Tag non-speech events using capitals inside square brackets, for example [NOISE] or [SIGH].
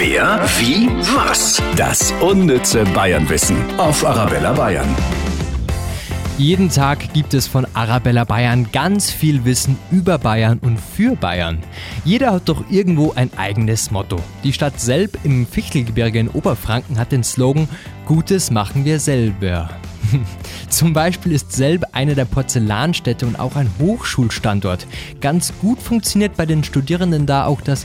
Wer, wie, was? Das unnütze Bayernwissen auf Arabella Bayern. Jeden Tag gibt es von Arabella Bayern ganz viel Wissen über Bayern und für Bayern. Jeder hat doch irgendwo ein eigenes Motto. Die Stadt Selb im Fichtelgebirge in Oberfranken hat den Slogan Gutes machen wir selber. [LAUGHS] Zum Beispiel ist Selb eine der Porzellanstädte und auch ein Hochschulstandort. Ganz gut funktioniert bei den Studierenden da auch das